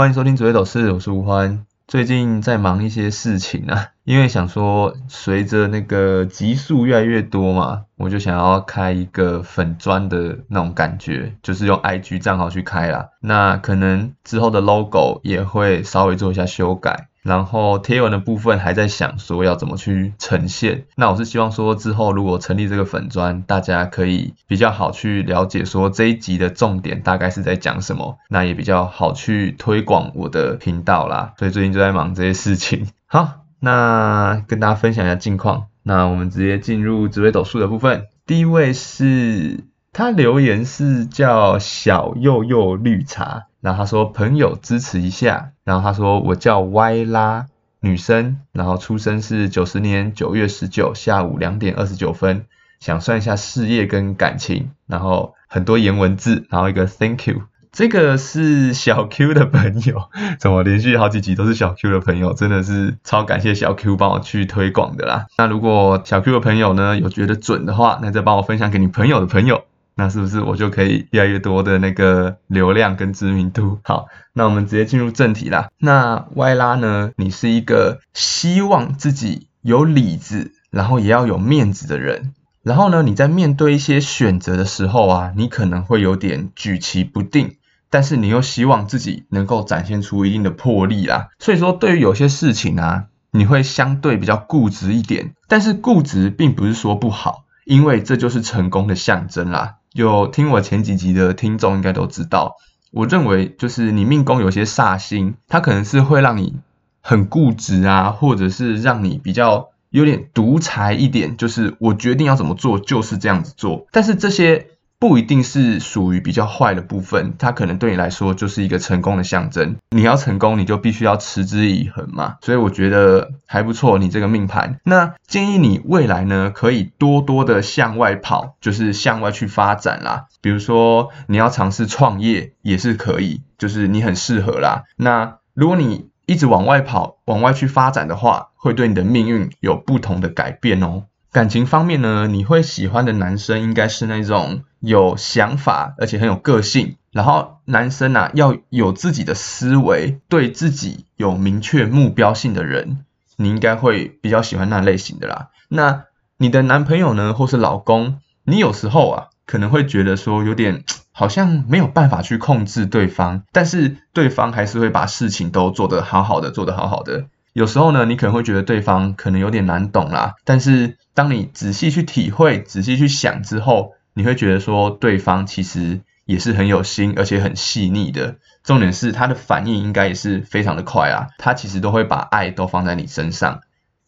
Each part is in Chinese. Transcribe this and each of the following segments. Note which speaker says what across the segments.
Speaker 1: 欢迎收听紫微斗士，我是吴欢。最近在忙一些事情啊，因为想说随着那个集数越来越多嘛，我就想要开一个粉砖的那种感觉，就是用 IG 账号去开啦。那可能之后的 logo 也会稍微做一下修改。然后贴文的部分还在想说要怎么去呈现，那我是希望说之后如果成立这个粉砖，大家可以比较好去了解说这一集的重点大概是在讲什么，那也比较好去推广我的频道啦。所以最近就在忙这些事情。好，那跟大家分享一下近况。那我们直接进入紫微斗数的部分。第一位是他留言是叫小柚柚绿茶。然后他说朋友支持一下，然后他说我叫歪拉女生，然后出生是九十年九月十九下午两点二十九分，想算一下事业跟感情，然后很多颜文字，然后一个 Thank you，这个是小 Q 的朋友，怎么连续好几集都是小 Q 的朋友，真的是超感谢小 Q 帮我去推广的啦。那如果小 Q 的朋友呢有觉得准的话，那再帮我分享给你朋友的朋友。那是不是我就可以越来越多的那个流量跟知名度？好，那我们直接进入正题啦。那外拉呢？你是一个希望自己有里子，然后也要有面子的人。然后呢，你在面对一些选择的时候啊，你可能会有点举棋不定，但是你又希望自己能够展现出一定的魄力啦。所以说，对于有些事情啊，你会相对比较固执一点。但是固执并不是说不好，因为这就是成功的象征啦。有听我前几集的听众应该都知道，我认为就是你命宫有些煞星，它可能是会让你很固执啊，或者是让你比较有点独裁一点，就是我决定要怎么做就是这样子做，但是这些。不一定是属于比较坏的部分，它可能对你来说就是一个成功的象征。你要成功，你就必须要持之以恒嘛。所以我觉得还不错，你这个命盘。那建议你未来呢，可以多多的向外跑，就是向外去发展啦。比如说你要尝试创业也是可以，就是你很适合啦。那如果你一直往外跑，往外去发展的话，会对你的命运有不同的改变哦。感情方面呢，你会喜欢的男生应该是那种有想法而且很有个性，然后男生啊要有自己的思维，对自己有明确目标性的人，你应该会比较喜欢那类型的啦。那你的男朋友呢，或是老公，你有时候啊可能会觉得说有点 好像没有办法去控制对方，但是对方还是会把事情都做得好好的，做得好好的。有时候呢，你可能会觉得对方可能有点难懂啦，但是当你仔细去体会、仔细去想之后，你会觉得说对方其实也是很有心，而且很细腻的。重点是他的反应应该也是非常的快啊，他其实都会把爱都放在你身上。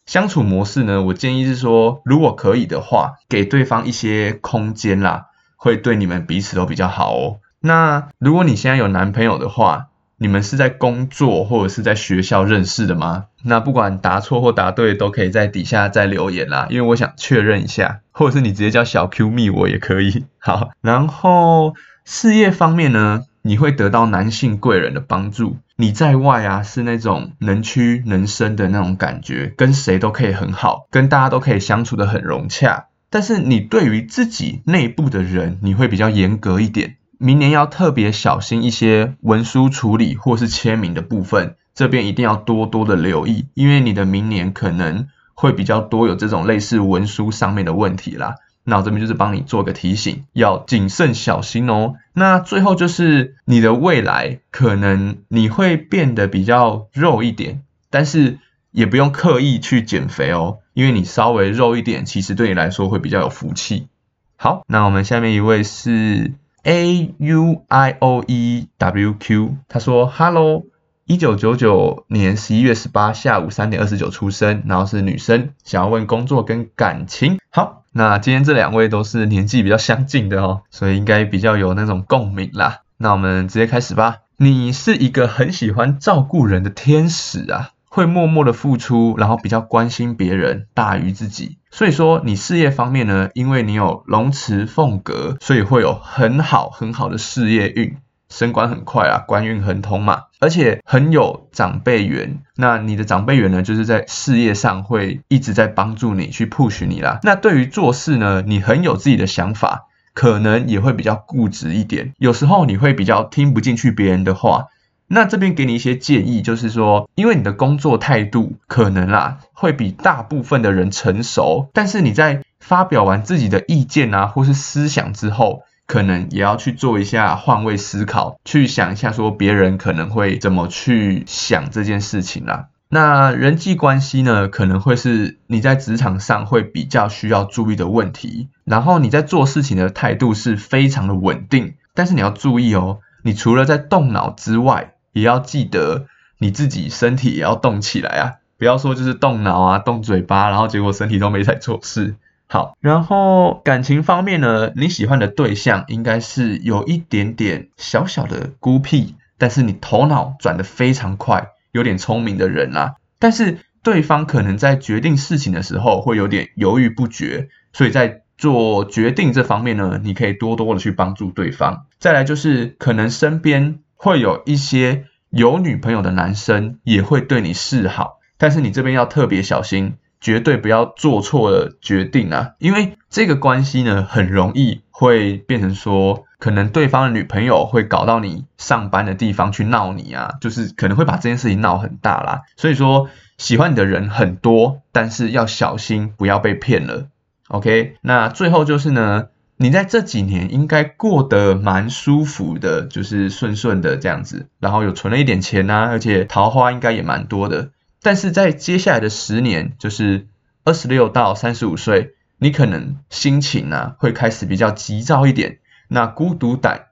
Speaker 1: 相处模式呢，我建议是说，如果可以的话，给对方一些空间啦，会对你们彼此都比较好哦。那如果你现在有男朋友的话，你们是在工作或者是在学校认识的吗？那不管答错或答对，都可以在底下再留言啦，因为我想确认一下，或者是你直接叫小 Q 密我也可以。好，然后事业方面呢，你会得到男性贵人的帮助。你在外啊，是那种能屈能伸的那种感觉，跟谁都可以很好，跟大家都可以相处的很融洽。但是你对于自己内部的人，你会比较严格一点。明年要特别小心一些文书处理或是签名的部分，这边一定要多多的留意，因为你的明年可能会比较多有这种类似文书上面的问题啦。那我这边就是帮你做个提醒，要谨慎小心哦。那最后就是你的未来，可能你会变得比较肉一点，但是也不用刻意去减肥哦，因为你稍微肉一点，其实对你来说会比较有福气。好，那我们下面一位是。A U I O E W Q，他说：“Hello，一九九九年十一月十八下午三点二十九出生，然后是女生，想要问工作跟感情。好，那今天这两位都是年纪比较相近的哦，所以应该比较有那种共鸣啦。那我们直接开始吧。你是一个很喜欢照顾人的天使啊。”会默默的付出，然后比较关心别人大于自己，所以说你事业方面呢，因为你有龙池凤阁，所以会有很好很好的事业运，升官很快啊，官运亨通嘛，而且很有长辈缘。那你的长辈缘呢，就是在事业上会一直在帮助你去 push 你啦。那对于做事呢，你很有自己的想法，可能也会比较固执一点，有时候你会比较听不进去别人的话。那这边给你一些建议，就是说，因为你的工作态度可能啦会比大部分的人成熟，但是你在发表完自己的意见啊或是思想之后，可能也要去做一下换位思考，去想一下说别人可能会怎么去想这件事情啦。那人际关系呢，可能会是你在职场上会比较需要注意的问题，然后你在做事情的态度是非常的稳定，但是你要注意哦，你除了在动脑之外，也要记得你自己身体也要动起来啊！不要说就是动脑啊、动嘴巴，然后结果身体都没在做事。好，然后感情方面呢，你喜欢的对象应该是有一点点小小的孤僻，但是你头脑转得非常快，有点聪明的人啦。但是对方可能在决定事情的时候会有点犹豫不决，所以在做决定这方面呢，你可以多多的去帮助对方。再来就是可能身边。会有一些有女朋友的男生也会对你示好，但是你这边要特别小心，绝对不要做错了决定啊！因为这个关系呢，很容易会变成说，可能对方的女朋友会搞到你上班的地方去闹你啊，就是可能会把这件事情闹很大啦。所以说，喜欢你的人很多，但是要小心，不要被骗了。OK，那最后就是呢。你在这几年应该过得蛮舒服的，就是顺顺的这样子，然后有存了一点钱呐，而且桃花应该也蛮多的。但是在接下来的十年，就是二十六到三十五岁，你可能心情啊会开始比较急躁一点，那孤独感，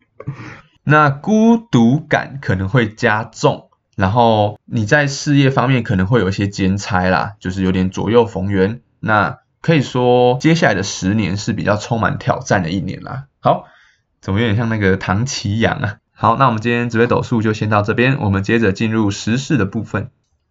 Speaker 1: 那孤独感可能会加重，然后你在事业方面可能会有一些兼差啦，就是有点左右逢源。那可以说，接下来的十年是比较充满挑战的一年啦。好，怎么有点像那个唐奇阳啊？好，那我们今天紫微斗数就先到这边，我们接着进入时事的部分。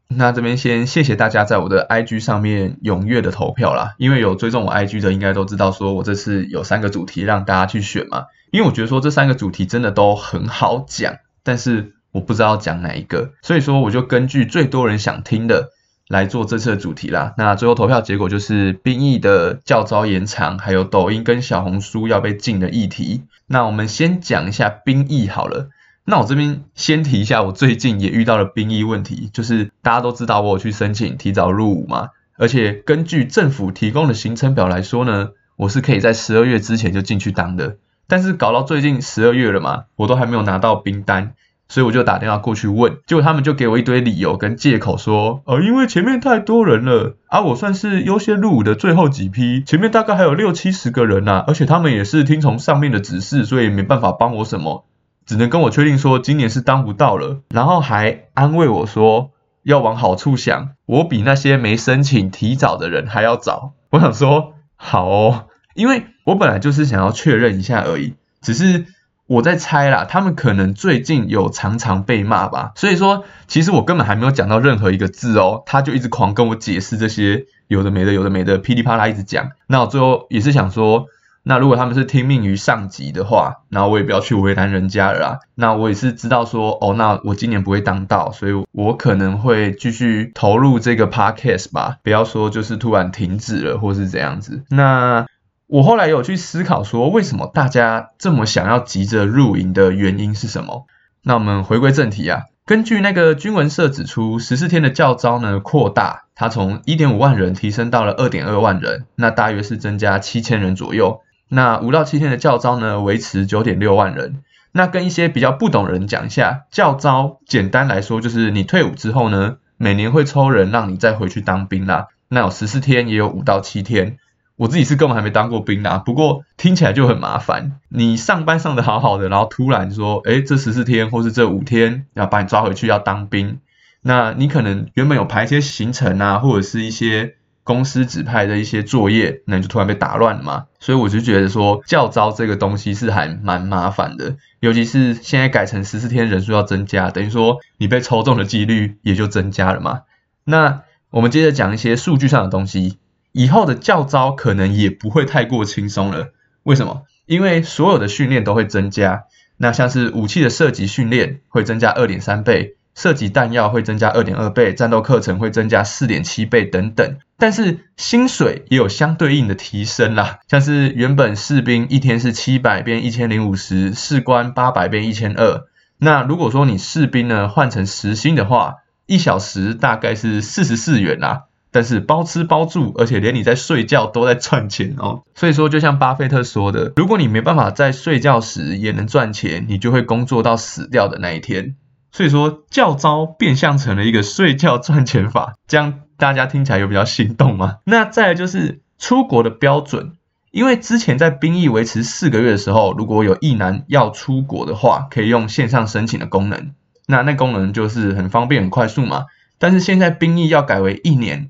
Speaker 1: 那这边先谢谢大家在我的 IG 上面踊跃的投票啦，因为有追踪我 IG 的应该都知道，说我这次有三个主题让大家去选嘛。因为我觉得说这三个主题真的都很好讲，但是我不知道讲哪一个，所以说我就根据最多人想听的。来做这次的主题啦。那最后投票结果就是兵役的教招延长，还有抖音跟小红书要被禁的议题。那我们先讲一下兵役好了。那我这边先提一下，我最近也遇到了兵役问题，就是大家都知道我去申请提早入伍嘛，而且根据政府提供的行程表来说呢，我是可以在十二月之前就进去当的。但是搞到最近十二月了嘛，我都还没有拿到兵单。所以我就打电话过去问，结果他们就给我一堆理由跟借口说，呃，因为前面太多人了，啊，我算是优先入伍的最后几批，前面大概还有六七十个人呐，而且他们也是听从上面的指示，所以没办法帮我什么，只能跟我确定说今年是当不到了，然后还安慰我说要往好处想，我比那些没申请提早的人还要早。我想说好哦，因为我本来就是想要确认一下而已，只是。我在猜啦，他们可能最近有常常被骂吧，所以说其实我根本还没有讲到任何一个字哦，他就一直狂跟我解释这些有的没的，有的没的，噼里啪啦一直讲。那我最后也是想说，那如果他们是听命于上级的话，那我也不要去为难人家了啦。那我也是知道说，哦，那我今年不会当道，所以我可能会继续投入这个 podcast 吧，不要说就是突然停止了或是怎样子。那。我后来有去思考说，为什么大家这么想要急着入营的原因是什么？那我们回归正题啊，根据那个军文社指出，十四天的教招呢扩大，它从一点五万人提升到了二点二万人，那大约是增加七千人左右。那五到七天的教招呢维持九点六万人。那跟一些比较不懂人讲一下，教招简单来说就是你退伍之后呢，每年会抽人让你再回去当兵啦。那有十四天，也有五到七天。我自己是根本还没当过兵啊，不过听起来就很麻烦。你上班上的好好的，然后突然说，哎，这十四天或是这五天要把你抓回去要当兵，那你可能原本有排一些行程啊，或者是一些公司指派的一些作业，那你就突然被打乱了嘛。所以我就觉得说，教招这个东西是还蛮麻烦的，尤其是现在改成十四天人数要增加，等于说你被抽中的几率也就增加了嘛。那我们接着讲一些数据上的东西。以后的教招可能也不会太过轻松了，为什么？因为所有的训练都会增加，那像是武器的射击训练会增加二点三倍，射击弹药会增加二点二倍，战斗课程会增加四点七倍等等。但是薪水也有相对应的提升啦，像是原本士兵一天是七百变一千零五十，士官八百变一千二，那如果说你士兵呢换成时薪的话，一小时大概是四十四元啦。但是包吃包住，而且连你在睡觉都在赚钱哦。所以说，就像巴菲特说的，如果你没办法在睡觉时也能赚钱，你就会工作到死掉的那一天。所以说，教招变相成了一个睡觉赚钱法，这样大家听起来有比较心动吗？那再来就是出国的标准，因为之前在兵役维持四个月的时候，如果有役男要出国的话，可以用线上申请的功能，那那功能就是很方便很快速嘛。但是现在兵役要改为一年。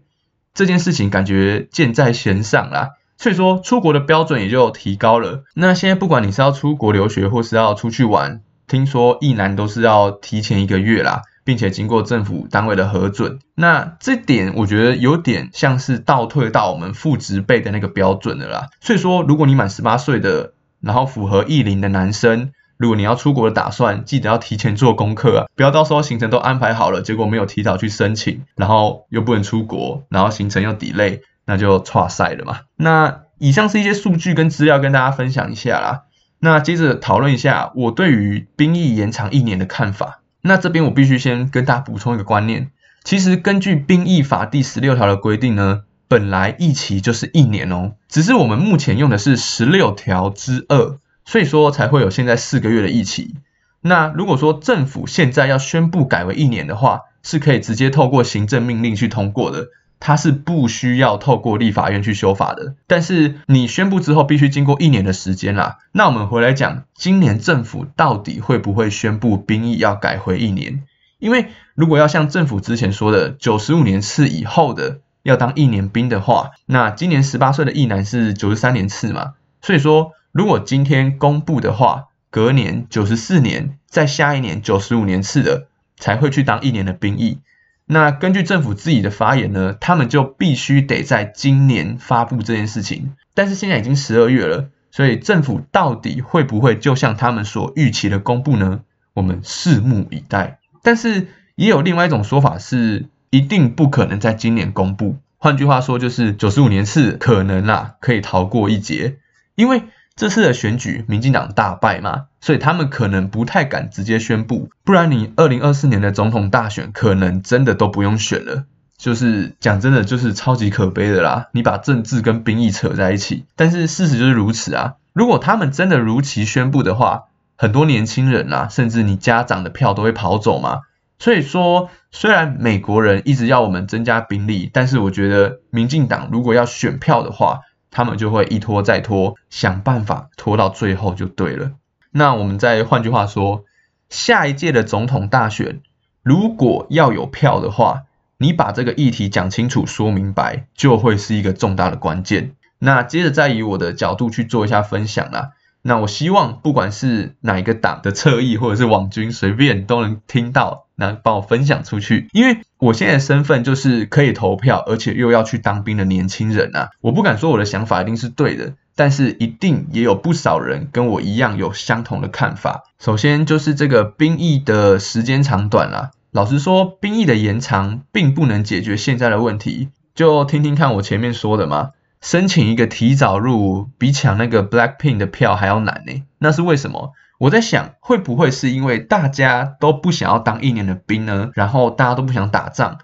Speaker 1: 这件事情感觉箭在弦上啦，所以说出国的标准也就提高了。那现在不管你是要出国留学或是要出去玩，听说一男都是要提前一个月啦，并且经过政府单位的核准。那这点我觉得有点像是倒退到我们父职辈的那个标准的啦。所以说，如果你满十八岁的，然后符合艺龄的男生。如果你要出国的打算，记得要提前做功课啊，不要到时候行程都安排好了，结果没有提早去申请，然后又不能出国，然后行程又 delay，那就差赛了嘛。那以上是一些数据跟资料跟大家分享一下啦。那接着讨论一下我对于兵役延长一年的看法。那这边我必须先跟大家补充一个观念，其实根据兵役法第十六条的规定呢，本来一期就是一年哦，只是我们目前用的是十六条之二。所以说才会有现在四个月的疫情。那如果说政府现在要宣布改为一年的话，是可以直接透过行政命令去通过的，它是不需要透过立法院去修法的。但是你宣布之后，必须经过一年的时间啦。那我们回来讲，今年政府到底会不会宣布兵役要改回一年？因为如果要像政府之前说的，九十五年次以后的要当一年兵的话，那今年十八岁的役男是九十三年次嘛，所以说。如果今天公布的话，隔年九十四年，在下一年九十五年次的才会去当一年的兵役。那根据政府自己的发言呢，他们就必须得在今年发布这件事情。但是现在已经十二月了，所以政府到底会不会就像他们所预期的公布呢？我们拭目以待。但是也有另外一种说法是，一定不可能在今年公布。换句话说，就是九十五年次可能啦，可以逃过一劫，因为。这次的选举，民进党大败嘛，所以他们可能不太敢直接宣布，不然你二零二四年的总统大选可能真的都不用选了。就是讲真的，就是超级可悲的啦。你把政治跟兵役扯在一起，但是事实就是如此啊。如果他们真的如期宣布的话，很多年轻人啊，甚至你家长的票都会跑走嘛。所以说，虽然美国人一直要我们增加兵力，但是我觉得民进党如果要选票的话，他们就会一拖再拖，想办法拖到最后就对了。那我们再换句话说，下一届的总统大选，如果要有票的话，你把这个议题讲清楚、说明白，就会是一个重大的关键。那接着再以我的角度去做一下分享啦。那我希望不管是哪一个党的侧翼或者是网军，随便都能听到，那帮我分享出去。因为我现在的身份就是可以投票，而且又要去当兵的年轻人啊。我不敢说我的想法一定是对的，但是一定也有不少人跟我一样有相同的看法。首先就是这个兵役的时间长短啦。老实说，兵役的延长并不能解决现在的问题。就听听看我前面说的嘛。申请一个提早入伍，比抢那个 Blackpink 的票还要难呢。那是为什么？我在想，会不会是因为大家都不想要当一年的兵呢？然后大家都不想打仗，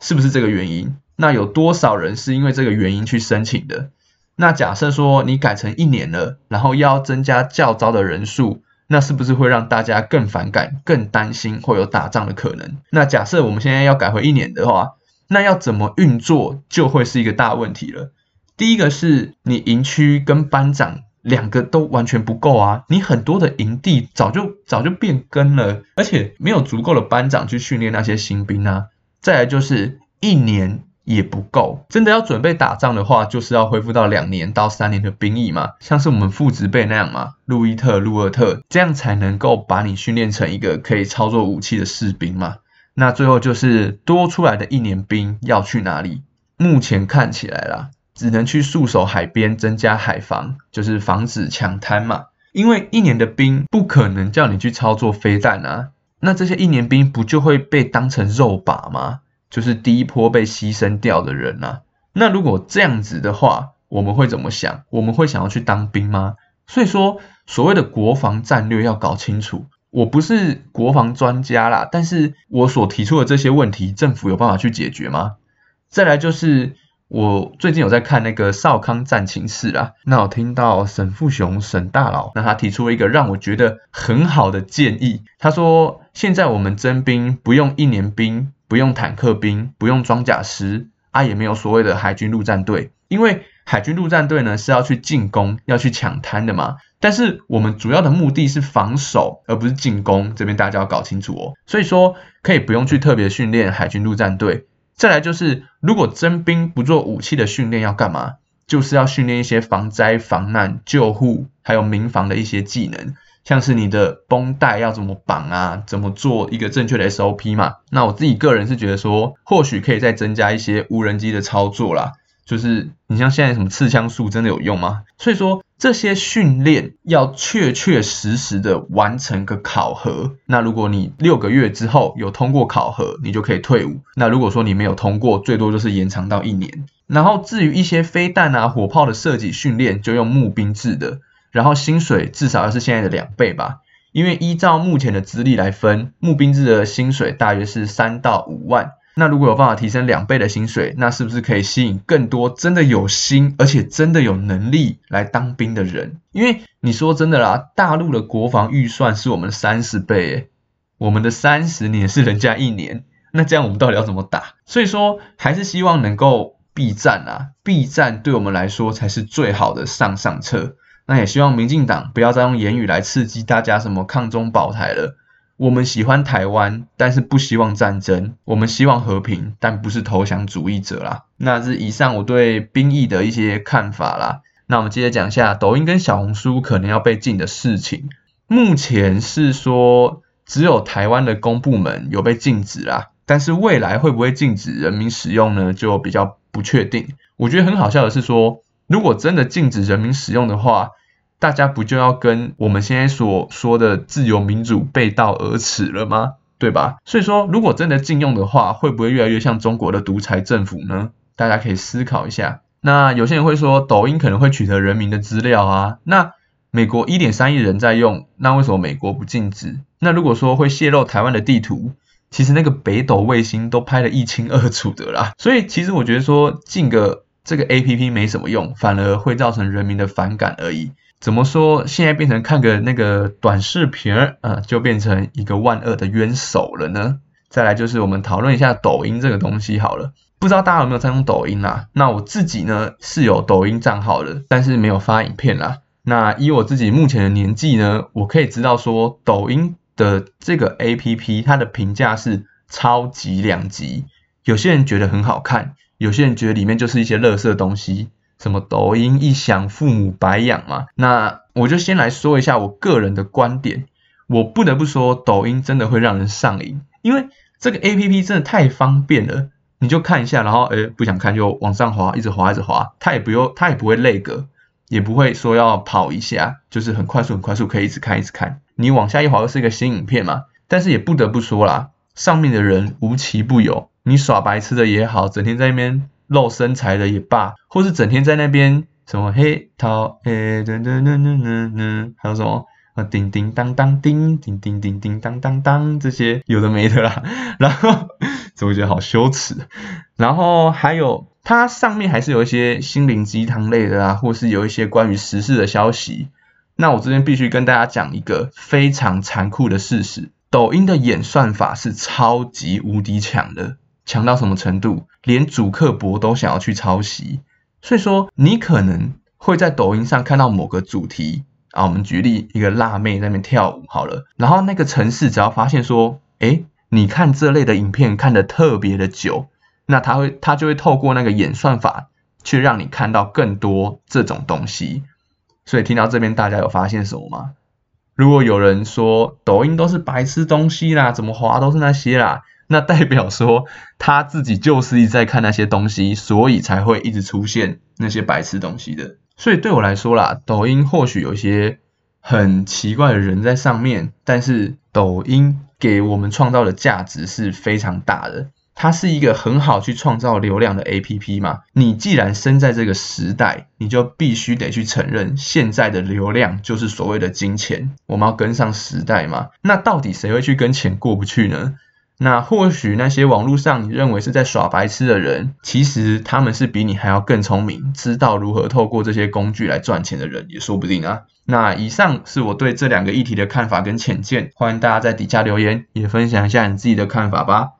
Speaker 1: 是不是这个原因？那有多少人是因为这个原因去申请的？那假设说你改成一年了，然后要增加教招的人数，那是不是会让大家更反感、更担心会有打仗的可能？那假设我们现在要改回一年的话，那要怎么运作就会是一个大问题了。第一个是你营区跟班长两个都完全不够啊，你很多的营地早就早就变更了，而且没有足够的班长去训练那些新兵啊。再来就是一年也不够，真的要准备打仗的话，就是要恢复到两年到三年的兵役嘛，像是我们父执辈那样嘛，路易特、路厄特，这样才能够把你训练成一个可以操作武器的士兵嘛。那最后就是多出来的一年兵要去哪里？目前看起来啦。只能去戍守海边，增加海防，就是防止抢滩嘛。因为一年的兵不可能叫你去操作飞弹啊，那这些一年兵不就会被当成肉靶吗？就是第一波被牺牲掉的人啊。那如果这样子的话，我们会怎么想？我们会想要去当兵吗？所以说，所谓的国防战略要搞清楚，我不是国防专家啦，但是我所提出的这些问题，政府有办法去解决吗？再来就是我最近有在看那个少康战情室啊，那我听到沈富雄沈大佬，那他提出了一个让我觉得很好的建议，他说现在我们征兵不用一年兵，不用坦克兵，不用装甲师，啊也没有所谓的海军陆战队，因为海军陆战队呢是要去进攻，要去抢滩的嘛。但是我们主要的目的是防守，而不是进攻。这边大家要搞清楚哦。所以说可以不用去特别训练海军陆战队。再来就是，如果征兵不做武器的训练，要干嘛？就是要训练一些防灾、防难、救护，还有民防的一些技能，像是你的绷带要怎么绑啊，怎么做一个正确的 SOP 嘛。那我自己个人是觉得说，或许可以再增加一些无人机的操作啦。就是你像现在什么刺枪术真的有用吗？所以说这些训练要确确实实的完成个考核。那如果你六个月之后有通过考核，你就可以退伍。那如果说你没有通过，最多就是延长到一年。然后至于一些飞弹啊、火炮的设计训练，就用募兵制的。然后薪水至少要是现在的两倍吧，因为依照目前的资历来分，募兵制的薪水大约是三到五万。那如果有办法提升两倍的薪水，那是不是可以吸引更多真的有心而且真的有能力来当兵的人？因为你说真的啦，大陆的国防预算是我们三十倍，我们的三十年是人家一年，那这样我们到底要怎么打？所以说还是希望能够避战啊，避战对我们来说才是最好的上上策。那也希望民进党不要再用言语来刺激大家什么抗中保台了。我们喜欢台湾，但是不希望战争。我们希望和平，但不是投降主义者啦。那是以上我对兵役的一些看法啦。那我们接着讲一下抖音跟小红书可能要被禁的事情。目前是说只有台湾的公部门有被禁止啦，但是未来会不会禁止人民使用呢？就比较不确定。我觉得很好笑的是说，如果真的禁止人民使用的话。大家不就要跟我们现在所说的自由民主背道而驰了吗？对吧？所以说，如果真的禁用的话，会不会越来越像中国的独裁政府呢？大家可以思考一下。那有些人会说，抖音可能会取得人民的资料啊。那美国一点三亿人在用，那为什么美国不禁止？那如果说会泄露台湾的地图，其实那个北斗卫星都拍得一清二楚的啦。所以其实我觉得说禁个这个 A P P 没什么用，反而会造成人民的反感而已。怎么说？现在变成看个那个短视频儿，呃，就变成一个万恶的冤首了呢？再来就是我们讨论一下抖音这个东西好了。不知道大家有没有在用抖音啦？那我自己呢是有抖音账号的，但是没有发影片啦。那以我自己目前的年纪呢，我可以知道说抖音的这个 APP 它的评价是超级两极。有些人觉得很好看，有些人觉得里面就是一些垃圾东西。什么抖音一响，父母白养嘛？那我就先来说一下我个人的观点。我不得不说，抖音真的会让人上瘾，因为这个 A P P 真的太方便了。你就看一下，然后诶不想看就往上滑，一直滑一直滑，它也不用，它也不会累格，也不会说要跑一下，就是很快速很快速可以一直看一直看。你往下一滑又是一个新影片嘛？但是也不得不说啦，上面的人无奇不有，你耍白痴的也好，整天在那边。露身材的也罢，或是整天在那边什么黑桃诶噔噔噔噔噔噔，还有什么啊叮叮当当叮叮叮叮叮当当当这些有的没的啦，然后怎么觉得好羞耻？然后还有它上面还是有一些心灵鸡汤类的啊，或是有一些关于时事的消息。那我这边必须跟大家讲一个非常残酷的事实：抖音的演算法是超级无敌强的。强到什么程度？连主客博都想要去抄袭。所以说，你可能会在抖音上看到某个主题啊，我们举例一个辣妹在那边跳舞好了，然后那个城市只要发现说，哎，你看这类的影片看的特别的久，那他会他就会透过那个演算法去让你看到更多这种东西。所以听到这边，大家有发现什么吗？如果有人说抖音都是白痴东西啦，怎么滑都是那些啦。那代表说他自己就是一直在看那些东西，所以才会一直出现那些白痴东西的。所以对我来说啦，抖音或许有些很奇怪的人在上面，但是抖音给我们创造的价值是非常大的。它是一个很好去创造流量的 APP 嘛。你既然生在这个时代，你就必须得去承认，现在的流量就是所谓的金钱。我们要跟上时代嘛。那到底谁会去跟钱过不去呢？那或许那些网络上你认为是在耍白痴的人，其实他们是比你还要更聪明，知道如何透过这些工具来赚钱的人，也说不定啊。那以上是我对这两个议题的看法跟浅见，欢迎大家在底下留言，也分享一下你自己的看法吧。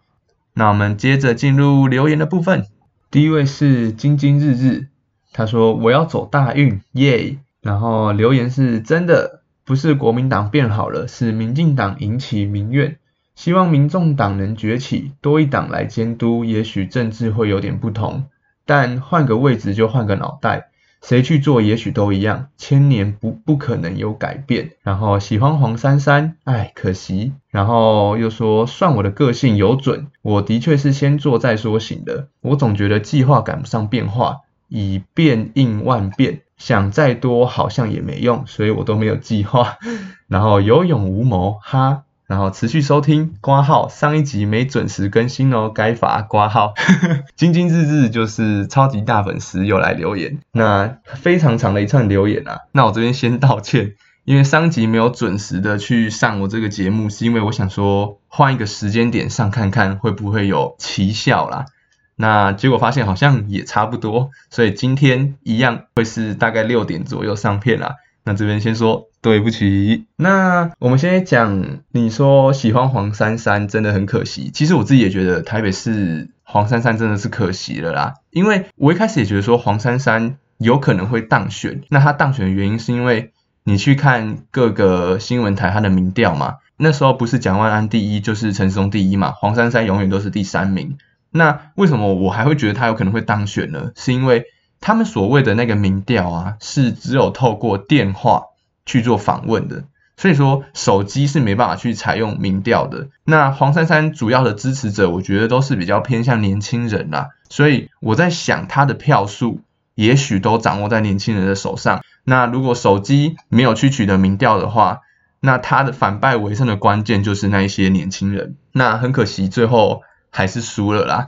Speaker 1: 那我们接着进入留言的部分，第一位是晶晶日日，他说我要走大运，耶！然后留言是真的，不是国民党变好了，是民进党引起民怨。希望民众党能崛起，多一党来监督，也许政治会有点不同。但换个位置就换个脑袋，谁去做也许都一样，千年不不可能有改变。然后喜欢黄珊珊，哎，可惜。然后又说算我的个性有准，我的确是先做再说型的。我总觉得计划赶不上变化，以变应万变，想再多好像也没用，所以我都没有计划。然后有勇无谋，哈。然后持续收听，挂号上一集没准时更新哦，该罚挂号。晶晶日日就是超级大粉丝又来留言，那非常长的一串留言啊，那我这边先道歉，因为上集没有准时的去上我这个节目，是因为我想说换一个时间点上看看会不会有奇效啦，那结果发现好像也差不多，所以今天一样会是大概六点左右上片啦。那这边先说对不起。那我们先讲，你说喜欢黄珊珊真的很可惜。其实我自己也觉得台北市黄珊珊真的是可惜了啦。因为我一开始也觉得说黄珊珊有可能会当选。那他当选的原因是因为你去看各个新闻台他的民调嘛，那时候不是蒋万安第一就是陈松第一嘛，黄珊珊永远都是第三名。那为什么我还会觉得他有可能会当选呢？是因为他们所谓的那个民调啊，是只有透过电话去做访问的，所以说手机是没办法去采用民调的。那黄珊珊主要的支持者，我觉得都是比较偏向年轻人啦，所以我在想他的票数也许都掌握在年轻人的手上。那如果手机没有去取得民调的话，那他的反败为胜的关键就是那一些年轻人。那很可惜，最后还是输了啦。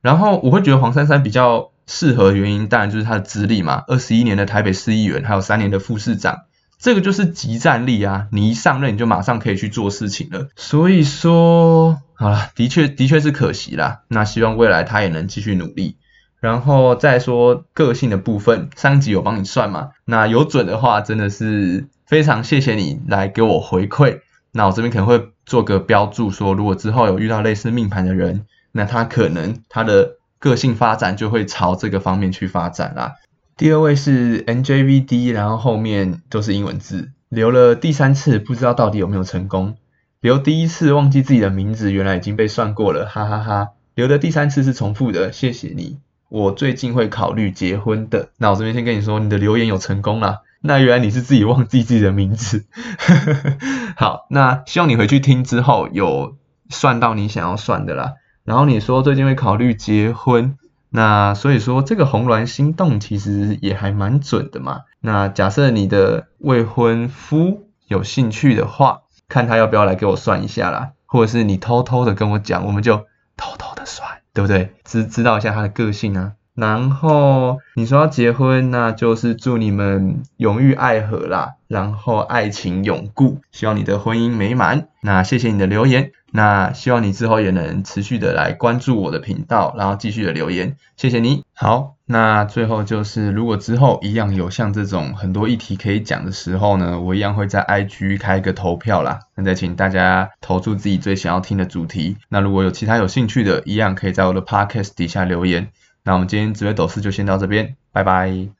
Speaker 1: 然后我会觉得黄珊珊比较。适合原因当然就是他的资历嘛，二十一年的台北市议员，还有三年的副市长，这个就是集战力啊！你一上任你就马上可以去做事情了。所以说，好了，的确的确是可惜啦。那希望未来他也能继续努力。然后再说个性的部分，上集有帮你算嘛？那有准的话，真的是非常谢谢你来给我回馈。那我这边可能会做个标注，说如果之后有遇到类似命盘的人，那他可能他的。个性发展就会朝这个方面去发展啦。第二位是 NJVD，然后后面都是英文字，留了第三次，不知道到底有没有成功。留第一次忘记自己的名字，原来已经被算过了，哈哈哈。留的第三次是重复的，谢谢你。我最近会考虑结婚的。那我这边先跟你说，你的留言有成功啦。那原来你是自己忘记自己的名字。好，那希望你回去听之后有算到你想要算的啦。然后你说最近会考虑结婚，那所以说这个红鸾心动其实也还蛮准的嘛。那假设你的未婚夫有兴趣的话，看他要不要来给我算一下啦，或者是你偷偷的跟我讲，我们就偷偷的算，对不对？知知道一下他的个性啊。然后你说要结婚，那就是祝你们永浴爱河啦，然后爱情永固，希望你的婚姻美满。那谢谢你的留言，那希望你之后也能持续的来关注我的频道，然后继续的留言，谢谢你。好，那最后就是如果之后一样有像这种很多议题可以讲的时候呢，我一样会在 IG 开一个投票啦，那再请大家投出自己最想要听的主题。那如果有其他有兴趣的，一样可以在我的 Podcast 底下留言。那我们今天紫微斗士就先到这边，拜拜。